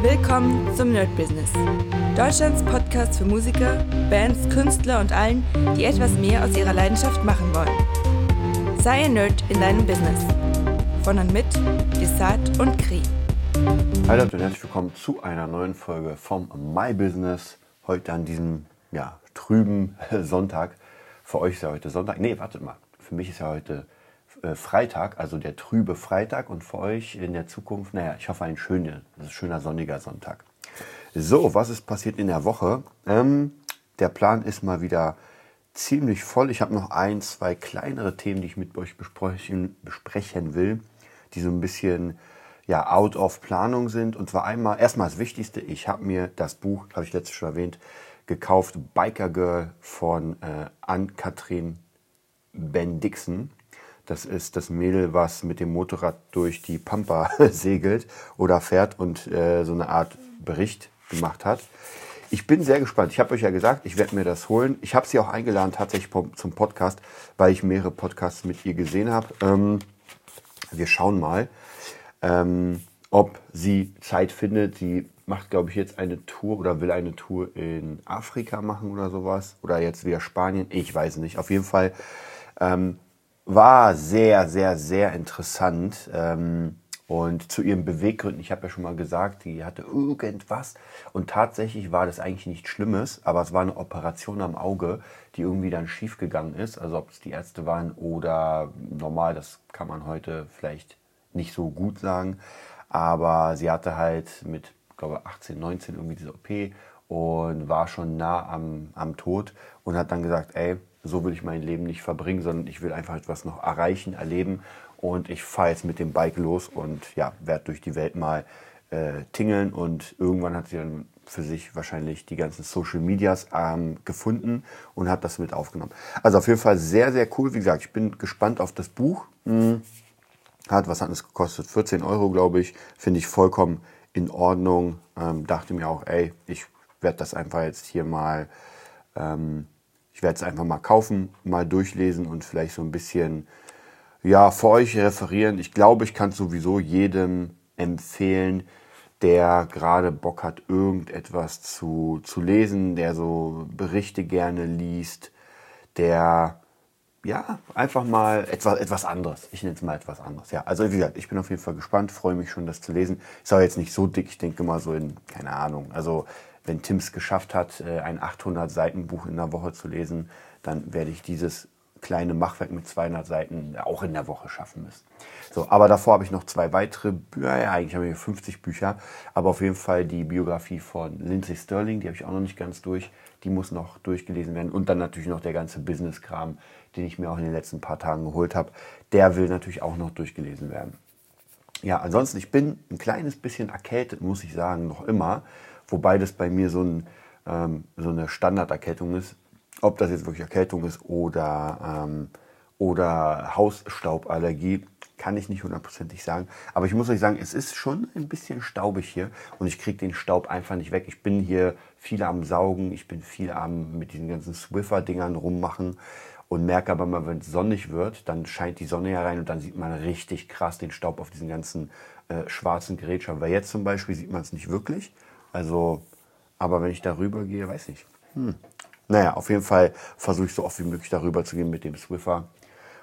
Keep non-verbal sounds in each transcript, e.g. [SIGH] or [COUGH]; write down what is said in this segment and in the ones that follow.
Willkommen zum Nerd Business. Deutschlands Podcast für Musiker, Bands, Künstler und allen, die etwas mehr aus ihrer Leidenschaft machen wollen. Sei ein Nerd in deinem Business. Von und mit Desart und Kri. Hallo und herzlich willkommen zu einer neuen Folge vom My Business. Heute an diesem ja, trüben [LAUGHS] Sonntag. Für euch ist ja heute Sonntag. Nee, wartet mal. Für mich ist ja heute Freitag, also der trübe Freitag und für euch in der Zukunft, naja, ich hoffe ein schöner, schöner sonniger Sonntag. So, was ist passiert in der Woche? Ähm, der Plan ist mal wieder ziemlich voll. Ich habe noch ein, zwei kleinere Themen, die ich mit euch besprechen, besprechen will, die so ein bisschen ja, out of Planung sind. Und zwar einmal, erstmal das Wichtigste, ich habe mir das Buch, habe ich letztes schon erwähnt, gekauft, Biker Girl von äh, Ann-Kathrin Ben Dixon. Das ist das Mädel, was mit dem Motorrad durch die Pampa [LAUGHS] segelt oder fährt und äh, so eine Art Bericht gemacht hat. Ich bin sehr gespannt. Ich habe euch ja gesagt, ich werde mir das holen. Ich habe sie auch eingeladen tatsächlich zum Podcast, weil ich mehrere Podcasts mit ihr gesehen habe. Ähm, wir schauen mal, ähm, ob sie Zeit findet. Sie macht, glaube ich, jetzt eine Tour oder will eine Tour in Afrika machen oder sowas. Oder jetzt wieder Spanien. Ich weiß nicht. Auf jeden Fall ähm, war sehr, sehr, sehr interessant. Ähm, und zu ihren Beweggründen, ich habe ja schon mal gesagt, die hatte irgendwas. Und tatsächlich war das eigentlich nichts Schlimmes, aber es war eine Operation am Auge, die irgendwie dann schiefgegangen ist. Also ob es die Ärzte waren oder normal, das kann man heute vielleicht nicht so gut sagen. Aber sie hatte halt mit, glaube 18, 19 irgendwie diese OP und war schon nah am, am Tod und hat dann gesagt, ey, so will ich mein Leben nicht verbringen, sondern ich will einfach etwas noch erreichen, erleben. Und ich fahre jetzt mit dem Bike los und ja, werde durch die Welt mal äh, tingeln. Und irgendwann hat sie dann für sich wahrscheinlich die ganzen Social Medias ähm, gefunden und hat das mit aufgenommen. Also auf jeden Fall sehr, sehr cool. Wie gesagt, ich bin gespannt auf das Buch. Hm. Hat, was hat es gekostet? 14 Euro, glaube ich. Finde ich vollkommen in Ordnung. Ähm, dachte mir auch, ey, ich werde das einfach jetzt hier mal ähm, ich werde es einfach mal kaufen, mal durchlesen und vielleicht so ein bisschen ja, für euch referieren. Ich glaube, ich kann es sowieso jedem empfehlen, der gerade Bock hat, irgendetwas zu, zu lesen, der so Berichte gerne liest, der ja, einfach mal etwas, etwas anderes. Ich nenne es mal etwas anderes. Ja, also wie gesagt, ich bin auf jeden Fall gespannt, freue mich schon, das zu lesen. Ist aber jetzt nicht so dick, ich denke mal so in, keine Ahnung, also wenn Tim es geschafft hat, äh, ein 800 Seiten Buch in der Woche zu lesen, dann werde ich dieses kleine Machwerk mit 200 Seiten auch in der Woche schaffen müssen. So, aber davor habe ich noch zwei weitere Bücher. Ja, eigentlich habe ich 50 Bücher, aber auf jeden Fall die Biografie von Lindsay Sterling, die habe ich auch noch nicht ganz durch. Die muss noch durchgelesen werden und dann natürlich noch der ganze Business-Kram, den ich mir auch in den letzten paar Tagen geholt habe. Der will natürlich auch noch durchgelesen werden. Ja, ansonsten, ich bin ein kleines bisschen erkältet, muss ich sagen, noch immer. Wobei das bei mir so, ein, ähm, so eine Standarderkältung ist. Ob das jetzt wirklich Erkältung ist oder, ähm, oder Hausstauballergie, kann ich nicht hundertprozentig sagen. Aber ich muss euch sagen, es ist schon ein bisschen staubig hier und ich kriege den Staub einfach nicht weg. Ich bin hier viel am Saugen, ich bin viel am mit diesen ganzen Swiffer-Dingern rummachen und merke aber mal, wenn es sonnig wird, dann scheint die Sonne herein und dann sieht man richtig krass den Staub auf diesen ganzen äh, schwarzen Gerätschaften. Weil jetzt zum Beispiel sieht man es nicht wirklich. Also, aber wenn ich darüber gehe, weiß ich. Hm. Naja, auf jeden Fall versuche ich so oft wie möglich darüber zu gehen mit dem Swiffer.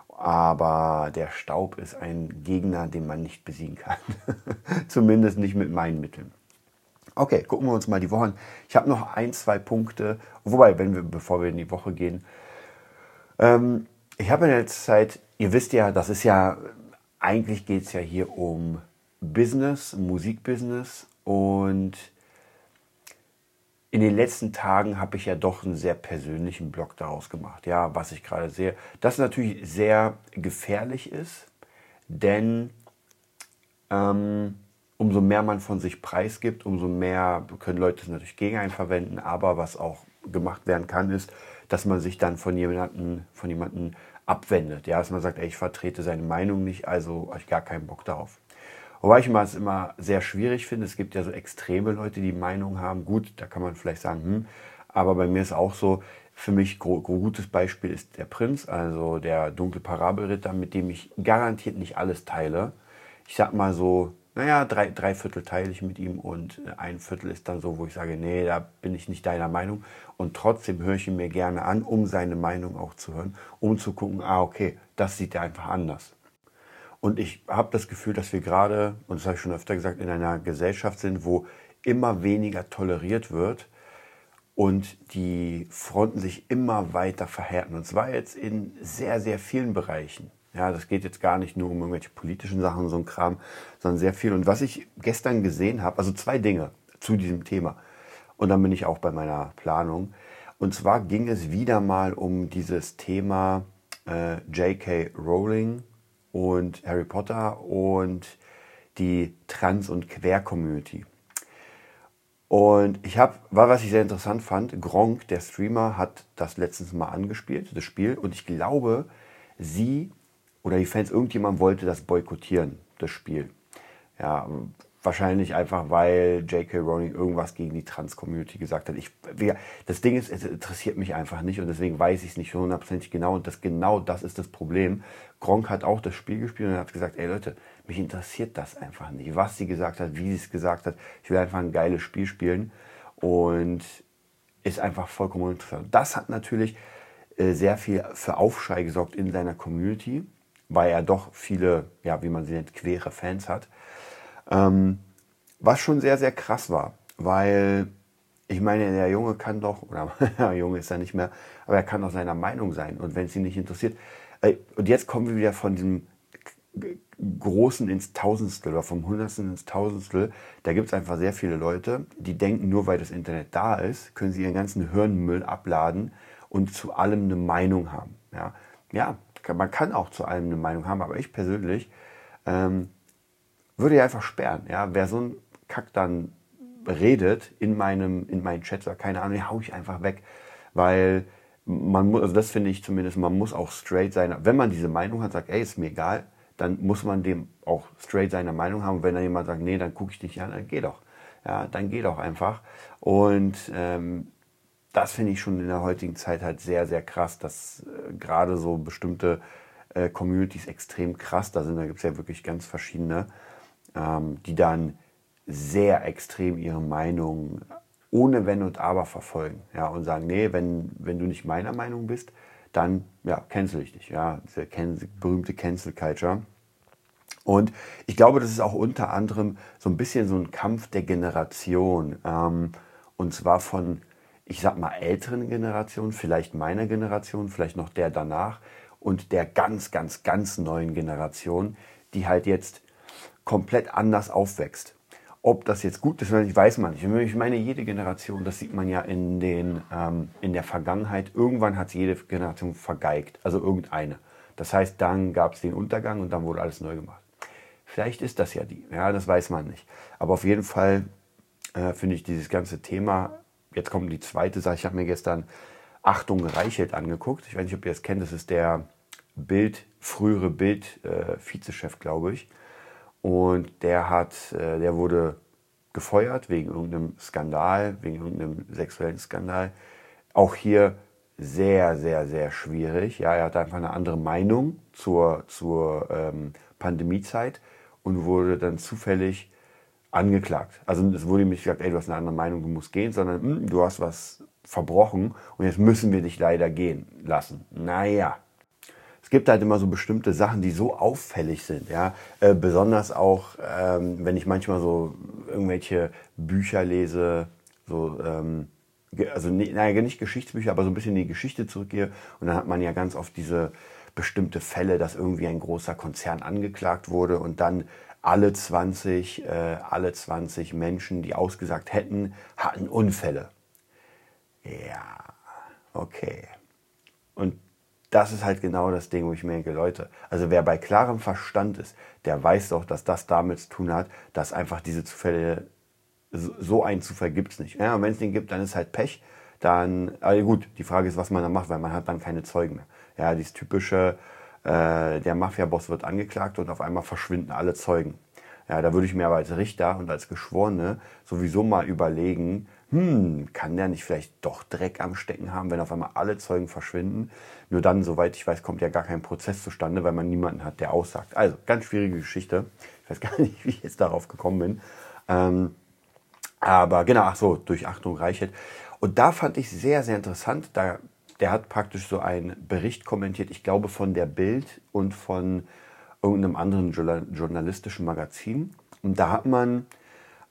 Aber der Staub ist ein Gegner, den man nicht besiegen kann. [LAUGHS] Zumindest nicht mit meinen Mitteln. Okay, gucken wir uns mal die Wochen. Ich habe noch ein, zwei Punkte. Wobei, wenn wir, bevor wir in die Woche gehen, ähm, ich habe in der Zeit, ihr wisst ja, das ist ja, eigentlich geht es ja hier um Business, Musikbusiness und in den letzten Tagen habe ich ja doch einen sehr persönlichen Blog daraus gemacht. Ja, was ich gerade sehe, das natürlich sehr gefährlich ist, denn ähm, umso mehr man von sich preisgibt, umso mehr können Leute es natürlich gegen einen verwenden. Aber was auch gemacht werden kann, ist, dass man sich dann von jemandem, von jemandem abwendet. Ja, dass man sagt, ey, ich vertrete seine Meinung nicht, also habe ich gar keinen Bock darauf. Wobei ich es immer sehr schwierig finde. Es gibt ja so extreme Leute, die Meinung haben. Gut, da kann man vielleicht sagen, hm, aber bei mir ist auch so, für mich ein gutes Beispiel ist der Prinz, also der dunkle Parabelritter, mit dem ich garantiert nicht alles teile. Ich sag mal so naja, drei, drei Viertel teile ich mit ihm und ein Viertel ist dann so, wo ich sage, nee, da bin ich nicht deiner Meinung. Und trotzdem höre ich ihn mir gerne an, um seine Meinung auch zu hören, um zu gucken, ah, okay, das sieht er einfach anders. Und ich habe das Gefühl, dass wir gerade, und das habe ich schon öfter gesagt, in einer Gesellschaft sind, wo immer weniger toleriert wird und die Fronten sich immer weiter verhärten. Und zwar jetzt in sehr, sehr vielen Bereichen. Ja, das geht jetzt gar nicht nur um irgendwelche politischen Sachen, so ein Kram, sondern sehr viel. Und was ich gestern gesehen habe, also zwei Dinge zu diesem Thema. Und dann bin ich auch bei meiner Planung. Und zwar ging es wieder mal um dieses Thema äh, J.K. Rowling und Harry Potter und die Trans- und Quer-Community. Und ich habe, war was ich sehr interessant fand, Gronk, der Streamer, hat das letztens mal angespielt, das Spiel. Und ich glaube, sie oder die Fans, irgendjemand wollte das boykottieren, das Spiel. Ja, wahrscheinlich einfach, weil J.K. Rowling irgendwas gegen die Trans-Community gesagt hat. Ich, das Ding ist, es interessiert mich einfach nicht und deswegen weiß ich es nicht hundertprozentig genau. Und das genau das ist das Problem. Gronk hat auch das Spiel gespielt und hat gesagt, ey Leute, mich interessiert das einfach nicht, was sie gesagt hat, wie sie es gesagt hat. Ich will einfach ein geiles Spiel spielen und ist einfach vollkommen interessant. Das hat natürlich äh, sehr viel für Aufschrei gesorgt in seiner Community weil er doch viele, ja, wie man sie nennt, quere Fans hat. Ähm, was schon sehr, sehr krass war, weil ich meine, der Junge kann doch, oder [LAUGHS] der Junge ist er nicht mehr, aber er kann doch seiner Meinung sein. Und wenn es ihn nicht interessiert, äh, und jetzt kommen wir wieder von diesem Großen ins Tausendstel oder vom Hundertstel ins Tausendstel. Da gibt es einfach sehr viele Leute, die denken, nur weil das Internet da ist, können sie ihren ganzen Hirnmüll abladen und zu allem eine Meinung haben. Ja, ja man kann auch zu allem eine Meinung haben, aber ich persönlich ähm, würde ja einfach sperren. Ja? Wer so ein Kack dann redet in meinem, in meinen Chats oder keine Ahnung, den hau ich einfach weg. Weil man muss, also das finde ich zumindest, man muss auch straight sein. Wenn man diese Meinung hat, sagt, ey, ist mir egal, dann muss man dem auch straight seine Meinung haben. wenn dann jemand sagt, nee, dann gucke ich dich an, dann geh doch. Ja, dann geh doch einfach. Und ähm, das finde ich schon in der heutigen Zeit halt sehr, sehr krass, dass äh, gerade so bestimmte äh, Communities extrem krass da sind. Da gibt es ja wirklich ganz verschiedene, ähm, die dann sehr extrem ihre Meinung ohne Wenn und Aber verfolgen. Ja, und sagen, nee, wenn, wenn du nicht meiner Meinung bist, dann ja, cancel ich dich. Ja, diese berühmte Cancel Culture. Und ich glaube, das ist auch unter anderem so ein bisschen so ein Kampf der Generation. Ähm, und zwar von ich sag mal, älteren Generation, vielleicht meiner Generation, vielleicht noch der danach und der ganz, ganz, ganz neuen Generation, die halt jetzt komplett anders aufwächst. Ob das jetzt gut ist oder nicht, weiß man nicht. Ich meine, jede Generation, das sieht man ja in, den, ähm, in der Vergangenheit, irgendwann hat jede Generation vergeigt, also irgendeine. Das heißt, dann gab es den Untergang und dann wurde alles neu gemacht. Vielleicht ist das ja die, ja, das weiß man nicht. Aber auf jeden Fall äh, finde ich dieses ganze Thema jetzt kommt die zweite Sache. Ich habe mir gestern Achtung Reichelt angeguckt. Ich weiß nicht, ob ihr das kennt. Das ist der Bild, frühere Bild-Vizechef, äh, glaube ich. Und der hat, äh, der wurde gefeuert wegen irgendeinem Skandal, wegen irgendeinem sexuellen Skandal. Auch hier sehr, sehr, sehr schwierig. Ja, er hatte einfach eine andere Meinung zur, zur ähm, Pandemiezeit und wurde dann zufällig angeklagt. Also es wurde nicht gesagt, ey, du hast eine andere Meinung, du musst gehen, sondern hm, du hast was verbrochen und jetzt müssen wir dich leider gehen lassen. Naja, es gibt halt immer so bestimmte Sachen, die so auffällig sind. Ja? Äh, besonders auch, ähm, wenn ich manchmal so irgendwelche Bücher lese, so, ähm, also naja, nicht Geschichtsbücher, aber so ein bisschen in die Geschichte zurückgehe. Und dann hat man ja ganz oft diese bestimmte Fälle, dass irgendwie ein großer Konzern angeklagt wurde und dann alle 20, äh, alle 20 Menschen, die ausgesagt hätten, hatten Unfälle. Ja, okay. Und das ist halt genau das Ding, wo ich mir denke, Leute, also wer bei klarem Verstand ist, der weiß doch, dass das damit zu tun hat, dass einfach diese Zufälle, so einen Zufall gibt es nicht. Ja, wenn es den gibt, dann ist halt Pech. Dann, also gut, die Frage ist, was man da macht, weil man hat dann keine Zeugen mehr. Ja, dieses typische, äh, der Mafia-Boss wird angeklagt und auf einmal verschwinden alle Zeugen. Ja, da würde ich mir aber als Richter und als Geschworene sowieso mal überlegen, hm, kann der nicht vielleicht doch Dreck am Stecken haben, wenn auf einmal alle Zeugen verschwinden? Nur dann, soweit ich weiß, kommt ja gar kein Prozess zustande, weil man niemanden hat, der aussagt. Also, ganz schwierige Geschichte. Ich weiß [LAUGHS] gar nicht, wie ich jetzt darauf gekommen bin. Ähm, aber genau, ach so, durch Achtung Reichelt. Und da fand ich sehr, sehr interessant. Da, der hat praktisch so einen Bericht kommentiert, ich glaube von der Bild und von irgendeinem anderen journalistischen Magazin. Und da hat man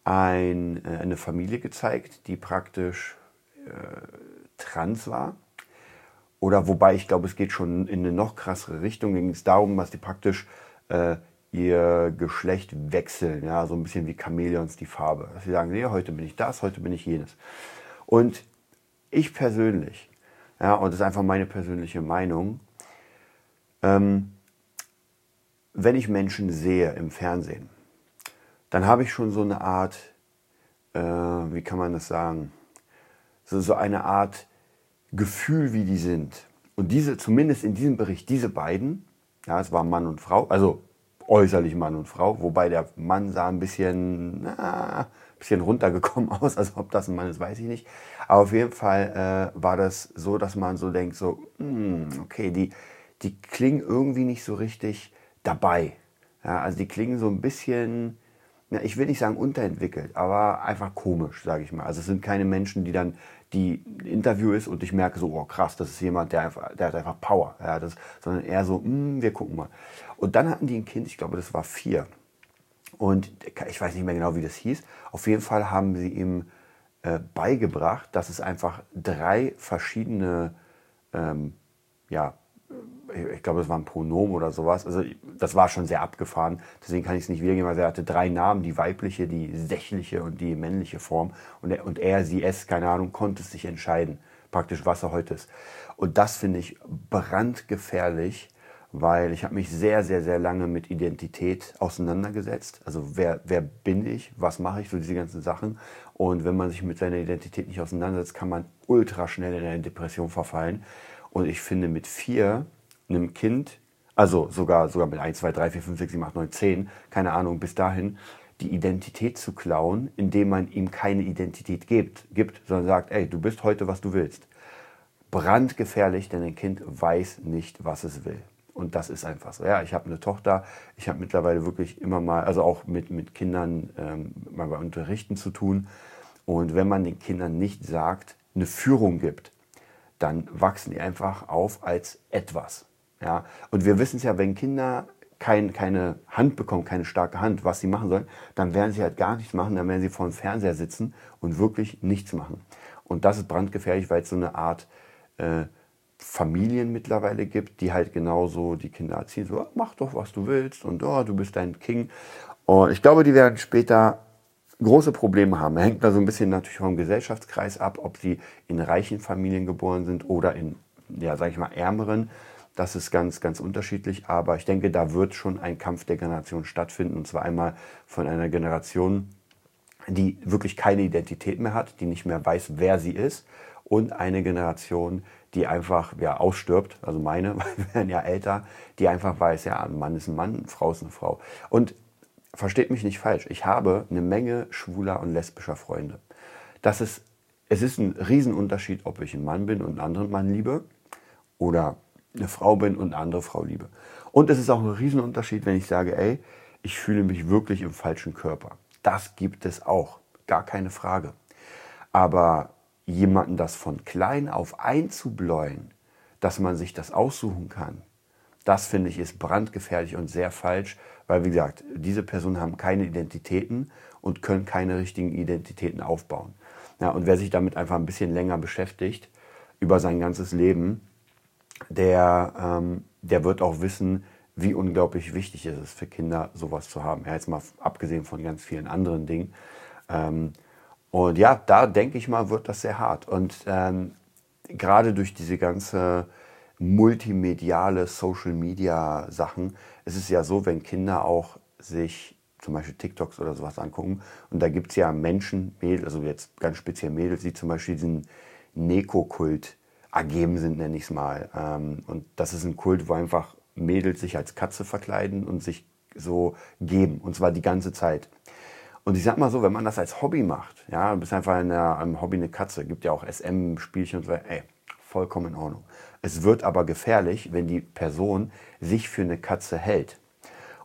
ein, äh, eine Familie gezeigt, die praktisch äh, trans war. Oder wobei ich glaube, es geht schon in eine noch krassere Richtung. Ging es darum, dass die praktisch äh, ihr Geschlecht wechseln, ja, so ein bisschen wie Chamäleons die Farbe. Dass sie sagen, nee, heute bin ich das, heute bin ich jenes. Und ich persönlich, ja, und das ist einfach meine persönliche Meinung, ähm, wenn ich Menschen sehe im Fernsehen, dann habe ich schon so eine Art, äh, wie kann man das sagen, so, so eine Art Gefühl, wie die sind. Und diese, zumindest in diesem Bericht, diese beiden, ja, es war Mann und Frau, also äußerlich Mann und Frau, wobei der Mann sah ein bisschen, na, bisschen runtergekommen [LAUGHS] aus, also ob das ein Mann ist, weiß ich nicht. Aber auf jeden Fall äh, war das so, dass man so denkt, so, hm, okay, die, die klingen irgendwie nicht so richtig dabei. Ja, also die klingen so ein bisschen, na, ich will nicht sagen unterentwickelt, aber einfach komisch, sage ich mal. Also es sind keine Menschen, die dann die Interview ist und ich merke so, oh krass, das ist jemand, der, einfach, der hat einfach Power. Ja, das, sondern eher so, hm, wir gucken mal. Und dann hatten die ein Kind, ich glaube, das war vier. Und ich weiß nicht mehr genau, wie das hieß. Auf jeden Fall haben sie ihm äh, beigebracht, dass es einfach drei verschiedene ähm, ja, ich glaube, es war ein Pronomen oder sowas. Also das war schon sehr abgefahren. Deswegen kann ich es nicht wiedergeben. Also er hatte drei Namen, die weibliche, die sächliche und die männliche Form. Und er, und er sie, es, keine Ahnung, konnte sich entscheiden, praktisch was er heute ist. Und das finde ich brandgefährlich, weil ich habe mich sehr, sehr, sehr lange mit Identität auseinandergesetzt. Also wer, wer bin ich, was mache ich, so diese ganzen Sachen. Und wenn man sich mit seiner Identität nicht auseinandersetzt, kann man ultra schnell in eine Depression verfallen. Und ich finde, mit vier einem Kind, also sogar, sogar mit 1, 2, 3, 4, 5, 6, 7, 8, 9, 10, keine Ahnung, bis dahin, die Identität zu klauen, indem man ihm keine Identität gibt, gibt, sondern sagt, ey, du bist heute, was du willst. Brandgefährlich, denn ein Kind weiß nicht, was es will. Und das ist einfach so. Ja, ich habe eine Tochter, ich habe mittlerweile wirklich immer mal, also auch mit, mit Kindern ähm, mal bei Unterrichten zu tun. Und wenn man den Kindern nicht sagt, eine Führung gibt, dann wachsen die einfach auf als etwas. Ja? Und wir wissen es ja, wenn Kinder kein, keine Hand bekommen, keine starke Hand, was sie machen sollen, dann werden sie halt gar nichts machen, dann werden sie vor dem Fernseher sitzen und wirklich nichts machen. Und das ist brandgefährlich, weil es so eine Art äh, Familien mittlerweile gibt, die halt genauso die Kinder erziehen, so mach doch, was du willst und oh, du bist dein King. Und ich glaube, die werden später große Probleme haben. Hängt da so ein bisschen natürlich vom Gesellschaftskreis ab, ob sie in reichen Familien geboren sind oder in, ja, sag ich mal, ärmeren. Das ist ganz, ganz unterschiedlich. Aber ich denke, da wird schon ein Kampf der Generation stattfinden. Und zwar einmal von einer Generation, die wirklich keine Identität mehr hat, die nicht mehr weiß, wer sie ist. Und eine Generation, die einfach ja, ausstirbt, also meine, [LAUGHS] weil wir werden ja älter, die einfach weiß, ja, ein Mann ist ein Mann, eine Frau ist eine Frau. Und versteht mich nicht falsch, ich habe eine Menge schwuler und lesbischer Freunde. Das ist, es ist ein Riesenunterschied, ob ich ein Mann bin und einen anderen Mann liebe oder eine Frau bin und eine andere Frau liebe. Und es ist auch ein Riesenunterschied, wenn ich sage, ey, ich fühle mich wirklich im falschen Körper. Das gibt es auch, gar keine Frage. Aber jemanden das von klein auf einzubläuen, dass man sich das aussuchen kann, das finde ich ist brandgefährlich und sehr falsch, weil wie gesagt, diese Personen haben keine Identitäten und können keine richtigen Identitäten aufbauen. Ja, und wer sich damit einfach ein bisschen länger beschäftigt, über sein ganzes Leben, der, ähm, der wird auch wissen, wie unglaublich wichtig es ist für Kinder, sowas zu haben. Ja, jetzt mal abgesehen von ganz vielen anderen Dingen. Ähm, und ja, da denke ich mal, wird das sehr hart. Und ähm, gerade durch diese ganze multimediale Social-Media-Sachen. Es ist ja so, wenn Kinder auch sich zum Beispiel TikToks oder sowas angucken, und da gibt es ja Menschen, Mädels, also jetzt ganz speziell Mädels, die zum Beispiel diesen Neko-Kult ergeben sind, nenne ich es mal. Ähm, und das ist ein Kult, wo einfach Mädels sich als Katze verkleiden und sich so geben. Und zwar die ganze Zeit. Und ich sag mal so, wenn man das als Hobby macht, ja, du bist einfach in einem Hobby eine Katze, gibt ja auch SM-Spielchen und so, ey, vollkommen in Ordnung. Es wird aber gefährlich, wenn die Person sich für eine Katze hält.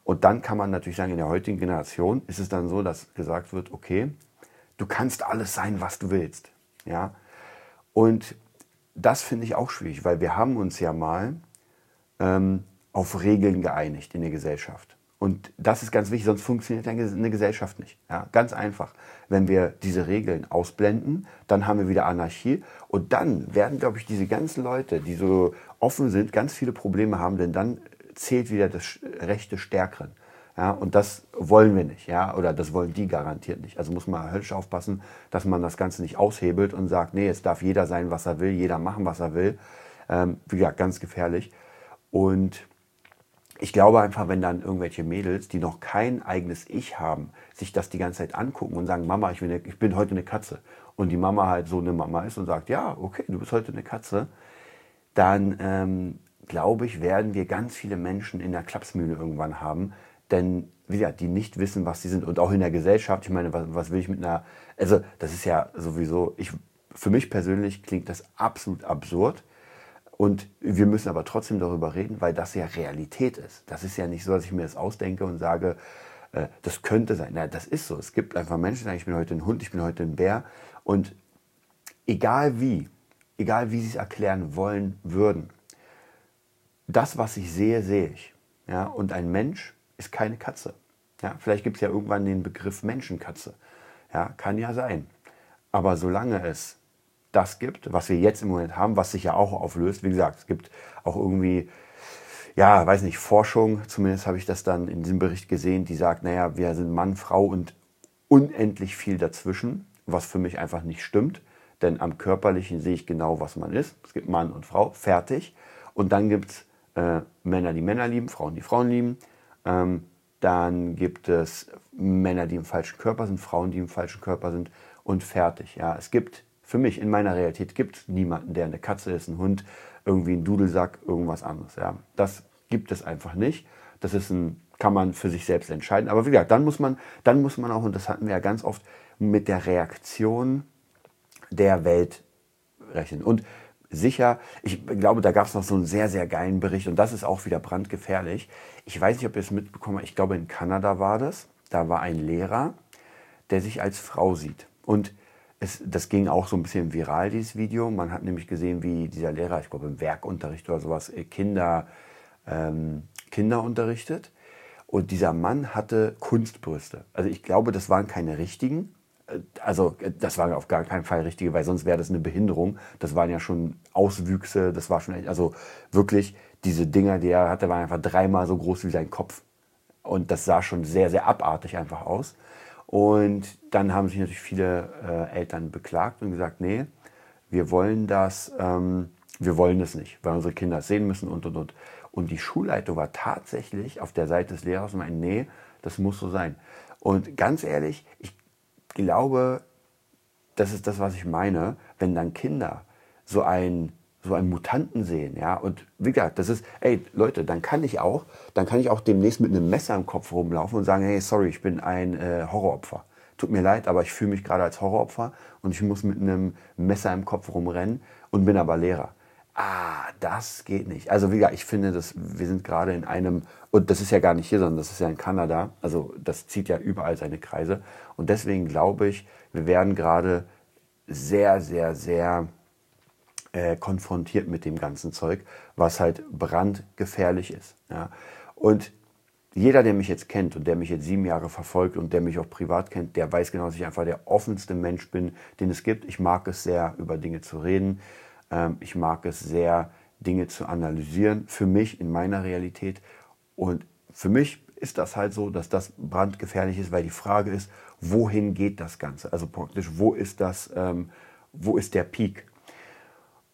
Und dann kann man natürlich sagen, in der heutigen Generation ist es dann so, dass gesagt wird, okay, du kannst alles sein, was du willst. Ja? Und das finde ich auch schwierig, weil wir haben uns ja mal ähm, auf Regeln geeinigt in der Gesellschaft. Und das ist ganz wichtig, sonst funktioniert eine Gesellschaft nicht. Ja, ganz einfach. Wenn wir diese Regeln ausblenden, dann haben wir wieder Anarchie. Und dann werden, glaube ich, diese ganzen Leute, die so offen sind, ganz viele Probleme haben, denn dann zählt wieder das Recht des Stärkeren. Ja, und das wollen wir nicht, ja, oder das wollen die garantiert nicht. Also muss man höllisch aufpassen, dass man das Ganze nicht aushebelt und sagt, nee, es darf jeder sein, was er will, jeder machen, was er will. Ähm, wie gesagt, ganz gefährlich. Und ich glaube einfach, wenn dann irgendwelche Mädels, die noch kein eigenes Ich haben, sich das die ganze Zeit angucken und sagen, Mama, ich bin, eine, ich bin heute eine Katze. Und die Mama halt so eine Mama ist und sagt, ja, okay, du bist heute eine Katze, dann ähm, glaube ich, werden wir ganz viele Menschen in der Klapsmühle irgendwann haben, denn wie gesagt, die nicht wissen, was sie sind und auch in der Gesellschaft. Ich meine, was, was will ich mit einer, also das ist ja sowieso, ich, für mich persönlich klingt das absolut absurd. Und wir müssen aber trotzdem darüber reden, weil das ja Realität ist. Das ist ja nicht so, dass ich mir das ausdenke und sage, äh, das könnte sein. Na, das ist so. Es gibt einfach Menschen, die sagen, ich bin heute ein Hund, ich bin heute ein Bär. Und egal wie, egal wie sie es erklären wollen würden, das, was ich sehe, sehe ich. Ja? Und ein Mensch ist keine Katze. Ja? Vielleicht gibt es ja irgendwann den Begriff Menschenkatze. Ja? Kann ja sein. Aber solange es das gibt, was wir jetzt im Moment haben, was sich ja auch auflöst, wie gesagt, es gibt auch irgendwie, ja, weiß nicht, Forschung, zumindest habe ich das dann in diesem Bericht gesehen, die sagt, naja, wir sind Mann, Frau und unendlich viel dazwischen, was für mich einfach nicht stimmt. Denn am körperlichen sehe ich genau, was man ist. Es gibt Mann und Frau, fertig. Und dann gibt es äh, Männer, die Männer lieben, Frauen, die Frauen lieben. Ähm, dann gibt es Männer, die im falschen Körper sind, Frauen, die im falschen Körper sind und fertig. Ja, es gibt für mich in meiner Realität gibt niemanden, der eine Katze ist, ein Hund, irgendwie ein Dudelsack, irgendwas anderes. Ja, das gibt es einfach nicht. Das ist ein, kann man für sich selbst entscheiden. Aber wie gesagt, dann muss man, dann muss man auch, und das hatten wir ja ganz oft, mit der Reaktion der Welt rechnen. Und sicher. Ich glaube, da gab es noch so einen sehr, sehr geilen Bericht und das ist auch wieder brandgefährlich. Ich weiß nicht, ob ihr es mitbekommen habt. Ich glaube, in Kanada war das. Da war ein Lehrer, der sich als Frau sieht. Und es, das ging auch so ein bisschen viral, dieses Video. Man hat nämlich gesehen, wie dieser Lehrer, ich glaube im Werkunterricht oder sowas, äh, Kinder, ähm, Kinder unterrichtet. Und dieser Mann hatte Kunstbrüste. Also ich glaube, das waren keine richtigen, also das war auf gar keinen Fall richtige, weil sonst wäre das eine Behinderung. Das waren ja schon Auswüchse, das war schon, echt, also wirklich diese Dinger, die er hatte, waren einfach dreimal so groß wie sein Kopf. Und das sah schon sehr, sehr abartig einfach aus. Und dann haben sich natürlich viele äh, Eltern beklagt und gesagt, nee, wir wollen das, ähm, wir wollen das nicht, weil unsere Kinder es sehen müssen und, und, und. Und die Schulleitung war tatsächlich auf der Seite des Lehrers und meinte, nee, das muss so sein. Und ganz ehrlich, ich glaube, das ist das, was ich meine, wenn dann Kinder so einen, so einen Mutanten sehen, ja, und wie gesagt, das ist, ey, Leute, dann kann ich auch, dann kann ich auch demnächst mit einem Messer im Kopf rumlaufen und sagen, hey, sorry, ich bin ein äh, Horroropfer. Tut mir leid, aber ich fühle mich gerade als Horroropfer und ich muss mit einem Messer im Kopf rumrennen und bin aber Lehrer ah, das geht nicht. Also wie gesagt, ich finde, dass wir sind gerade in einem, und das ist ja gar nicht hier, sondern das ist ja in Kanada, also das zieht ja überall seine Kreise. Und deswegen glaube ich, wir werden gerade sehr, sehr, sehr äh, konfrontiert mit dem ganzen Zeug, was halt brandgefährlich ist. Ja. Und jeder, der mich jetzt kennt und der mich jetzt sieben Jahre verfolgt und der mich auch privat kennt, der weiß genau, dass ich einfach der offenste Mensch bin, den es gibt. Ich mag es sehr, über Dinge zu reden. Ähm, ich mag es sehr, Dinge zu analysieren, für mich in meiner Realität. Und für mich ist das halt so, dass das brandgefährlich ist, weil die Frage ist, wohin geht das Ganze? Also praktisch, wo ist das, ähm, wo ist der Peak?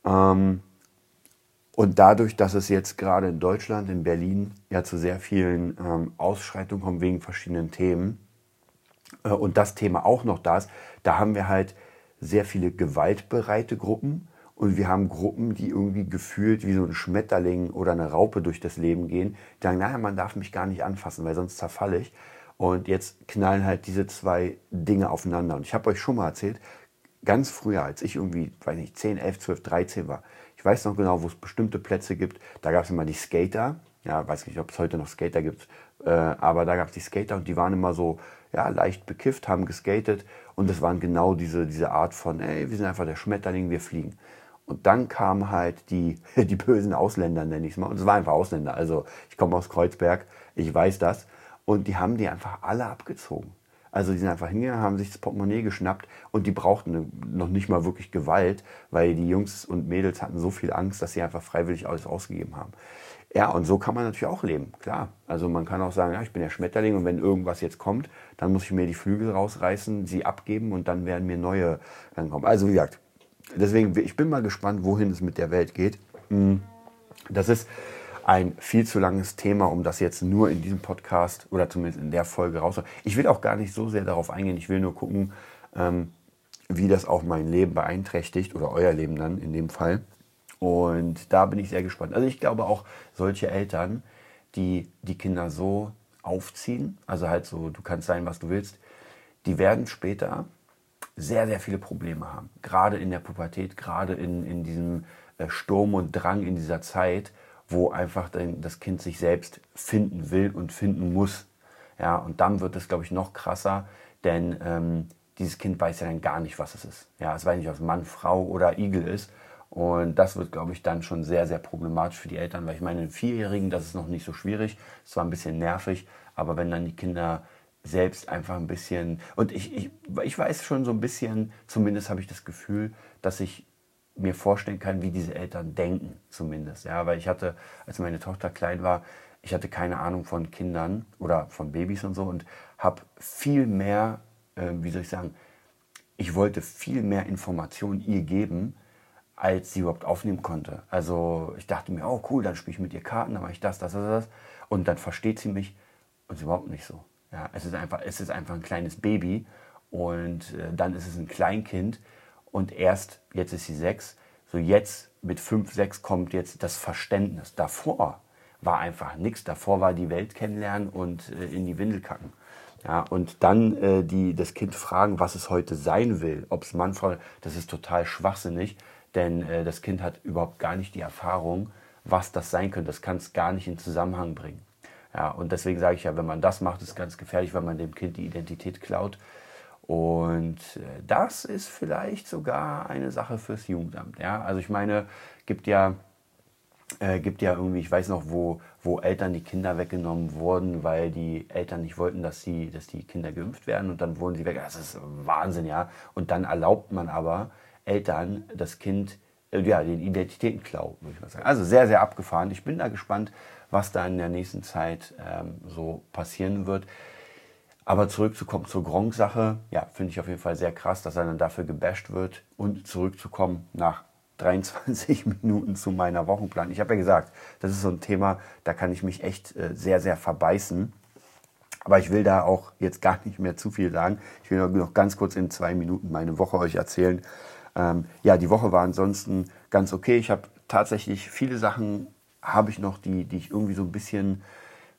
Ähm, und dadurch, dass es jetzt gerade in Deutschland, in Berlin, ja zu sehr vielen ähm, Ausschreitungen kommt wegen verschiedenen Themen äh, und das Thema auch noch da ist, da haben wir halt sehr viele gewaltbereite Gruppen Und wir haben Gruppen, die irgendwie gefühlt wie so ein Schmetterling oder eine Raupe durch das Leben gehen, die sagen, naja, man darf mich gar nicht anfassen, weil sonst zerfalle ich. Und jetzt knallen halt diese zwei Dinge aufeinander. Und ich habe euch schon mal erzählt, ganz früher, als ich irgendwie, weiß nicht, 10, 11, 12, 13 war, ich weiß noch genau, wo es bestimmte Plätze gibt, da gab es immer die Skater. Ja, weiß nicht, ob es heute noch Skater gibt, äh, aber da gab es die Skater und die waren immer so, ja, leicht bekifft, haben geskatet und das waren genau diese, diese Art von, ey, wir sind einfach der Schmetterling, wir fliegen. Und dann kamen halt die, [LAUGHS] die bösen Ausländer, nenne ich es mal. Und es waren einfach Ausländer. Also ich komme aus Kreuzberg, ich weiß das. Und die haben die einfach alle abgezogen. Also die sind einfach hingegangen, haben sich das Portemonnaie geschnappt und die brauchten noch nicht mal wirklich Gewalt, weil die Jungs und Mädels hatten so viel Angst, dass sie einfach freiwillig alles ausgegeben haben. Ja, und so kann man natürlich auch leben, klar. Also man kann auch sagen, ja, ich bin der Schmetterling und wenn irgendwas jetzt kommt, dann muss ich mir die Flügel rausreißen, sie abgeben und dann werden mir neue dann kommen. Also wie gesagt, deswegen, ich bin mal gespannt, wohin es mit der Welt geht. Hm, das ist ein viel zu langes Thema, um das jetzt nur in diesem Podcast oder zumindest in der Folge raus. Ich will auch gar nicht so sehr darauf eingehen. Ich will nur gucken, ähm, wie das auch mein Leben beeinträchtigt oder euer Leben dann in dem Fall. Und da bin ich sehr gespannt. Also ich glaube auch solche Eltern, die die Kinder so aufziehen, also halt so, du kannst sein, was du willst, die werden später sehr, sehr viele Probleme haben. Gerade in der Pubertät, gerade in, in diesem äh, Sturm und Drang in dieser Zeit, wo einfach das Kind sich selbst finden will und finden muss. Ja, und dann wird es, glaube ich, noch krasser, denn ähm, dieses Kind weiß ja dann gar nicht, was es ist. Ja, es weiß nicht, ob es Mann, Frau oder Igel ist. Und das wird, glaube ich, dann schon sehr, sehr problematisch für die Eltern, weil ich meine, einen Vierjährigen, das ist noch nicht so schwierig, es war ein bisschen nervig, aber wenn dann die Kinder selbst einfach ein bisschen, und ich, ich, ich weiß schon so ein bisschen, zumindest habe ich das Gefühl, dass ich mir vorstellen kann, wie diese Eltern denken, zumindest. Ja, weil ich hatte, als meine Tochter klein war, ich hatte keine Ahnung von Kindern oder von Babys und so und habe viel mehr, äh, wie soll ich sagen, ich wollte viel mehr Informationen ihr geben, als sie überhaupt aufnehmen konnte. Also ich dachte mir, oh cool, dann spiele ich mit ihr Karten, dann mache ich das, das, das, das. Und dann versteht sie mich und sie überhaupt nicht so. Ja, es ist einfach, es ist einfach ein kleines Baby und äh, dann ist es ein Kleinkind und erst, jetzt ist sie sechs, so jetzt mit fünf, sechs kommt jetzt das Verständnis. Davor war einfach nichts. Davor war die Welt kennenlernen und äh, in die Windel kacken. Ja, und dann äh, die, das Kind fragen, was es heute sein will, ob es Mann, Frau, das ist total schwachsinnig, denn äh, das Kind hat überhaupt gar nicht die Erfahrung, was das sein könnte. Das kann es gar nicht in Zusammenhang bringen. Ja, und deswegen sage ich ja, wenn man das macht, ist es ganz gefährlich, weil man dem Kind die Identität klaut. Und äh, das ist vielleicht sogar eine Sache fürs Jugendamt. Ja? Also ich meine, gibt ja, äh, gibt ja irgendwie, ich weiß noch, wo, wo Eltern die Kinder weggenommen wurden, weil die Eltern nicht wollten, dass, sie, dass die Kinder geimpft werden und dann wurden sie weg. Das ist Wahnsinn, ja. Und dann erlaubt man aber Eltern das Kind, äh, ja, den Identitätenklau, würde ich mal sagen. Also sehr, sehr abgefahren. Ich bin da gespannt, was da in der nächsten Zeit ähm, so passieren wird. Aber zurückzukommen zur Gronk-Sache, ja, finde ich auf jeden Fall sehr krass, dass er dann dafür gebasht wird. Und zurückzukommen nach 23 [LAUGHS] Minuten zu meiner Wochenplan. Ich habe ja gesagt, das ist so ein Thema, da kann ich mich echt äh, sehr, sehr verbeißen. Aber ich will da auch jetzt gar nicht mehr zu viel sagen. Ich will noch ganz kurz in zwei Minuten meine Woche euch erzählen. Ähm, ja, die Woche war ansonsten ganz okay. Ich habe tatsächlich viele Sachen, habe ich noch, die, die ich irgendwie so ein bisschen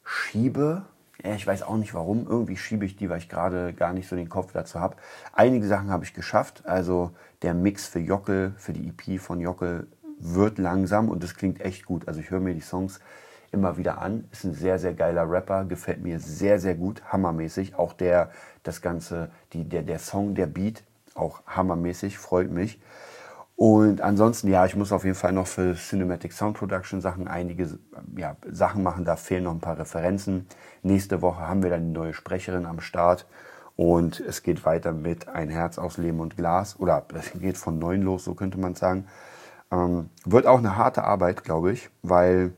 schiebe ja, ich weiß auch nicht warum. Irgendwie schiebe ich die, weil ich gerade gar nicht so den Kopf dazu habe. Einige Sachen habe ich geschafft. Also der Mix für Jockel, für die EP von Jockel wird langsam und das klingt echt gut. Also ich höre mir die Songs immer wieder an. Ist ein sehr, sehr geiler Rapper, gefällt mir sehr, sehr gut, hammermäßig. Auch der, das Ganze, die, der, der Song, der Beat, auch hammermäßig, freut mich. Und ansonsten, ja, ich muss auf jeden Fall noch für Cinematic Sound Production Sachen einige ja, Sachen machen. Da fehlen noch ein paar Referenzen. Nächste Woche haben wir dann die neue Sprecherin am Start. Und es geht weiter mit Ein Herz aus Lehm und Glas. Oder es geht von neun los, so könnte man sagen. Ähm, wird auch eine harte Arbeit, glaube ich, weil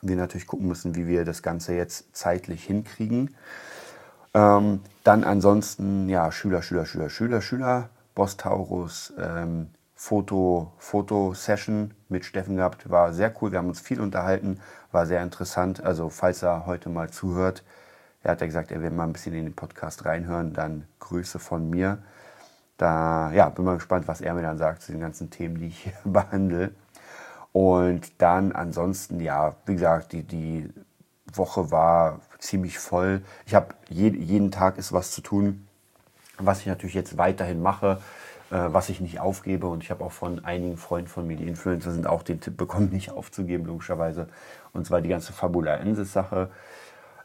wir natürlich gucken müssen, wie wir das Ganze jetzt zeitlich hinkriegen. Ähm, dann ansonsten, ja, Schüler, Schüler, Schüler, Schüler, Schüler, Boss Taurus, ähm, Foto, Foto-Session mit Steffen gehabt. War sehr cool, wir haben uns viel unterhalten, war sehr interessant. Also falls er heute mal zuhört, er hat ja gesagt, er will mal ein bisschen in den Podcast reinhören, dann Grüße von mir. da ja, bin mal gespannt, was er mir dann sagt zu den ganzen Themen, die ich hier [LAUGHS] behandle. Und dann ansonsten, ja, wie gesagt, die, die Woche war ziemlich voll. Ich habe je, jeden Tag ist was zu tun, was ich natürlich jetzt weiterhin mache, was ich nicht aufgebe. Und ich habe auch von einigen Freunden von mir, die Influencer sind, auch den Tipp bekommen, [LAUGHS] nicht aufzugeben, logischerweise. Und zwar die ganze Fabula Ensis-Sache.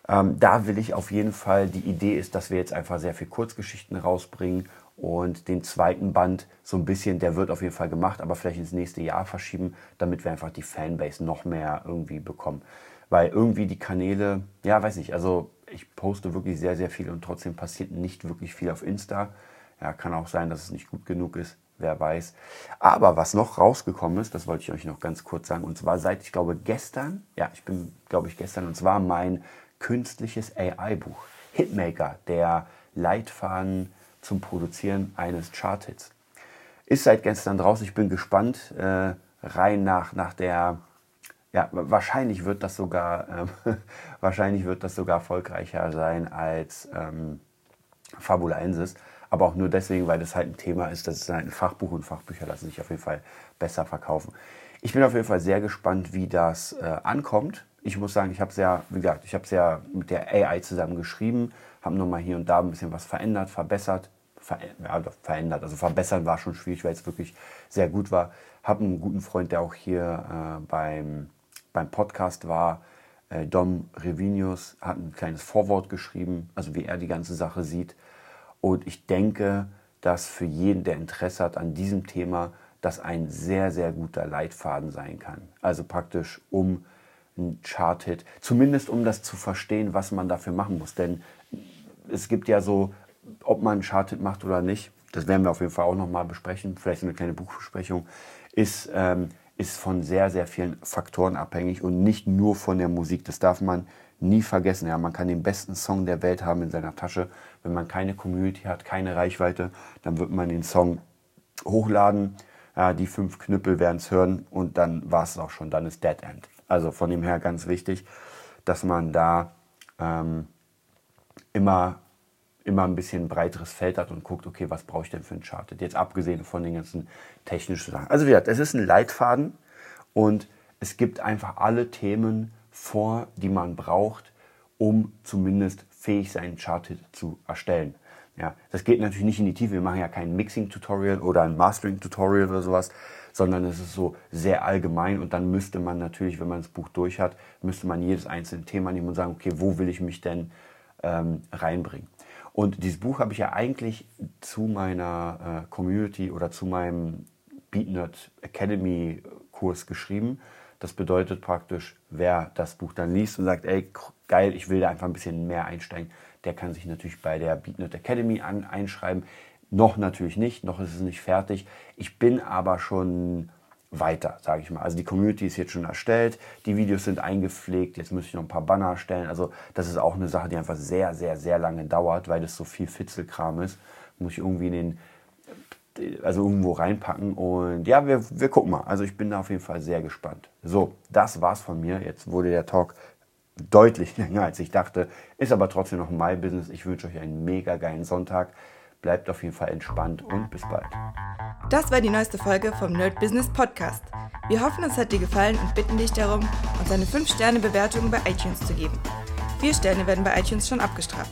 Ähm, da will ich auf jeden Fall, die Idee ist, dass wir jetzt einfach sehr viel Kurzgeschichten rausbringen und den zweiten Band so ein bisschen, der wird auf jeden Fall gemacht, aber vielleicht ins nächste Jahr verschieben, damit wir einfach die Fanbase noch mehr irgendwie bekommen. Weil irgendwie die Kanäle, ja, weiß nicht, also ich poste wirklich sehr, sehr viel und trotzdem passiert nicht wirklich viel auf Insta. Ja, kann auch sein, dass es nicht gut genug ist, wer weiß. Aber was noch rausgekommen ist, das wollte ich euch noch ganz kurz sagen, und zwar seit, ich glaube, gestern, ja, ich bin, glaube ich, gestern, und zwar mein künstliches AI-Buch, Hitmaker, der Leitfaden zum Produzieren eines Charthits. Ist seit gestern draußen, ich bin gespannt, äh, rein nach, nach der ja, wahrscheinlich wird das sogar, ähm, [LAUGHS] wahrscheinlich wird das sogar erfolgreicher sein als ähm, Fabulensis. Aber auch nur deswegen, weil das halt ein Thema ist, das ist halt ein Fachbuch und Fachbücher lassen sich auf jeden Fall besser verkaufen. Ich bin auf jeden Fall sehr gespannt, wie das äh, ankommt. Ich muss sagen, ich habe es ja, wie gesagt, ich habe es ja mit der AI zusammen geschrieben, habe nochmal hier und da ein bisschen was verändert, verbessert, ver ja, verändert. Also verbessern war schon schwierig, weil es wirklich sehr gut war. Habe einen guten Freund, der auch hier äh, beim beim Podcast war. Äh, Dom Revinius hat ein kleines Vorwort geschrieben, also wie er die ganze Sache sieht. Und ich denke, dass für jeden, der Interesse hat an diesem Thema, das ein sehr, sehr guter Leitfaden sein kann. Also praktisch um ein Chart-Hit, zumindest um das zu verstehen, was man dafür machen muss. Denn es gibt ja so, ob man einen Chart-Hit macht oder nicht, das werden wir auf jeden Fall auch nochmal besprechen, vielleicht eine kleine Buchbesprechung, ist, ähm, ist von sehr, sehr vielen Faktoren abhängig und nicht nur von der Musik. Das darf man nie vergessen. Ja, man kann den besten Song der Welt haben in seiner Tasche. Wenn man keine Community hat, keine Reichweite, dann wird man den Song hochladen. Ja, die fünf Knüppel werden es hören und dann war es auch schon. Dann ist Dead End. Also von dem her ganz wichtig, dass man da ähm, immer immer ein bisschen breiteres Feld hat und guckt, okay, was brauche ich denn für ein Charted? Jetzt abgesehen von den ganzen technischen Sachen. Also wie gesagt, es ist ein Leitfaden und es gibt einfach alle Themen vor, die man braucht, um zumindest fähig sein Charted zu erstellen. Ja, das geht natürlich nicht in die Tiefe. Wir machen ja kein Mixing-Tutorial oder ein Mastering-Tutorial oder sowas, sondern es ist so sehr allgemein und dann müsste man natürlich, wenn man das Buch durch hat, müsste man jedes einzelne Thema nehmen und sagen, okay, wo will ich mich denn ähm, reinbringen? Und dieses Buch habe ich ja eigentlich zu meiner äh, Community oder zu meinem BeatNerd Academy Kurs geschrieben. Das bedeutet praktisch, wer das Buch dann liest und sagt, ey, geil, ich will da einfach ein bisschen mehr einsteigen, der kann sich natürlich bei der BeatNerd Academy an, einschreiben. Noch natürlich nicht, noch ist es nicht fertig. Ich bin aber schon weiter, sage ich mal. Also die Community ist jetzt schon erstellt, die Videos sind eingepflegt, jetzt muss ich noch ein paar Banner erstellen. Also das ist auch eine Sache, die einfach sehr, sehr, sehr lange dauert, weil das so viel Fitzelkram ist. Muss ich irgendwie in den, also irgendwo reinpacken und ja, wir, wir gucken mal. Also ich bin da auf jeden Fall sehr gespannt. So, das war's von mir. Jetzt wurde der Talk deutlich [LAUGHS] länger, als ich dachte. Ist aber trotzdem noch mein Business. Ich wünsche euch einen mega geilen Sonntag. Bleibt auf jeden Fall entspannt und bis bald. Das war die neueste Folge vom Nerd Business Podcast. Wir hoffen, es hat dir gefallen und bitten dich darum, uns eine 5-Sterne-Bewertung bei iTunes zu geben. Vier Sterne werden bei iTunes schon abgestraft.